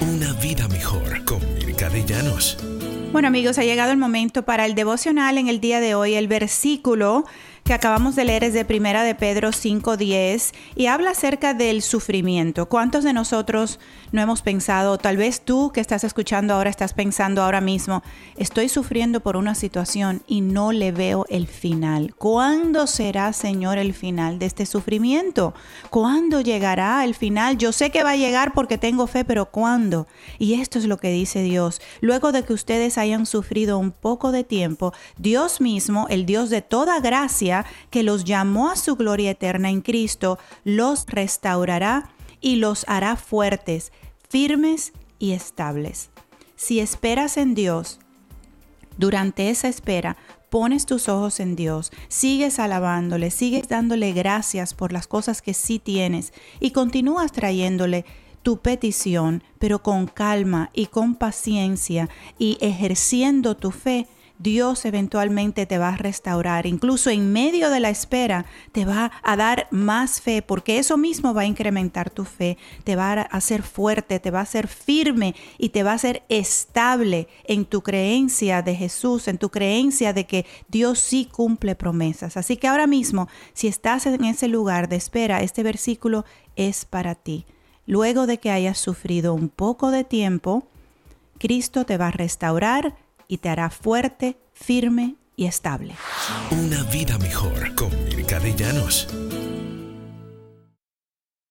Una vida mejor con Mirka de Llanos. Bueno amigos, ha llegado el momento para el devocional en el día de hoy. El versículo que acabamos de leer es de Primera de Pedro 5:10 y habla acerca del sufrimiento. ¿Cuántos de nosotros no hemos pensado, tal vez tú que estás escuchando ahora estás pensando ahora mismo, estoy sufriendo por una situación y no le veo el final? ¿Cuándo será, Señor, el final de este sufrimiento? ¿Cuándo llegará el final? Yo sé que va a llegar porque tengo fe, pero ¿cuándo? Y esto es lo que dice Dios. Luego de que ustedes hayan sufrido un poco de tiempo, Dios mismo, el Dios de toda gracia, que los llamó a su gloria eterna en Cristo, los restaurará y los hará fuertes, firmes y estables. Si esperas en Dios, durante esa espera, pones tus ojos en Dios, sigues alabándole, sigues dándole gracias por las cosas que sí tienes y continúas trayéndole tu petición, pero con calma y con paciencia y ejerciendo tu fe, Dios eventualmente te va a restaurar. Incluso en medio de la espera te va a dar más fe, porque eso mismo va a incrementar tu fe, te va a hacer fuerte, te va a hacer firme y te va a hacer estable en tu creencia de Jesús, en tu creencia de que Dios sí cumple promesas. Así que ahora mismo, si estás en ese lugar de espera, este versículo es para ti. Luego de que hayas sufrido un poco de tiempo, Cristo te va a restaurar, y te hará fuerte, firme y estable. Una vida mejor con Mirka de Llanos.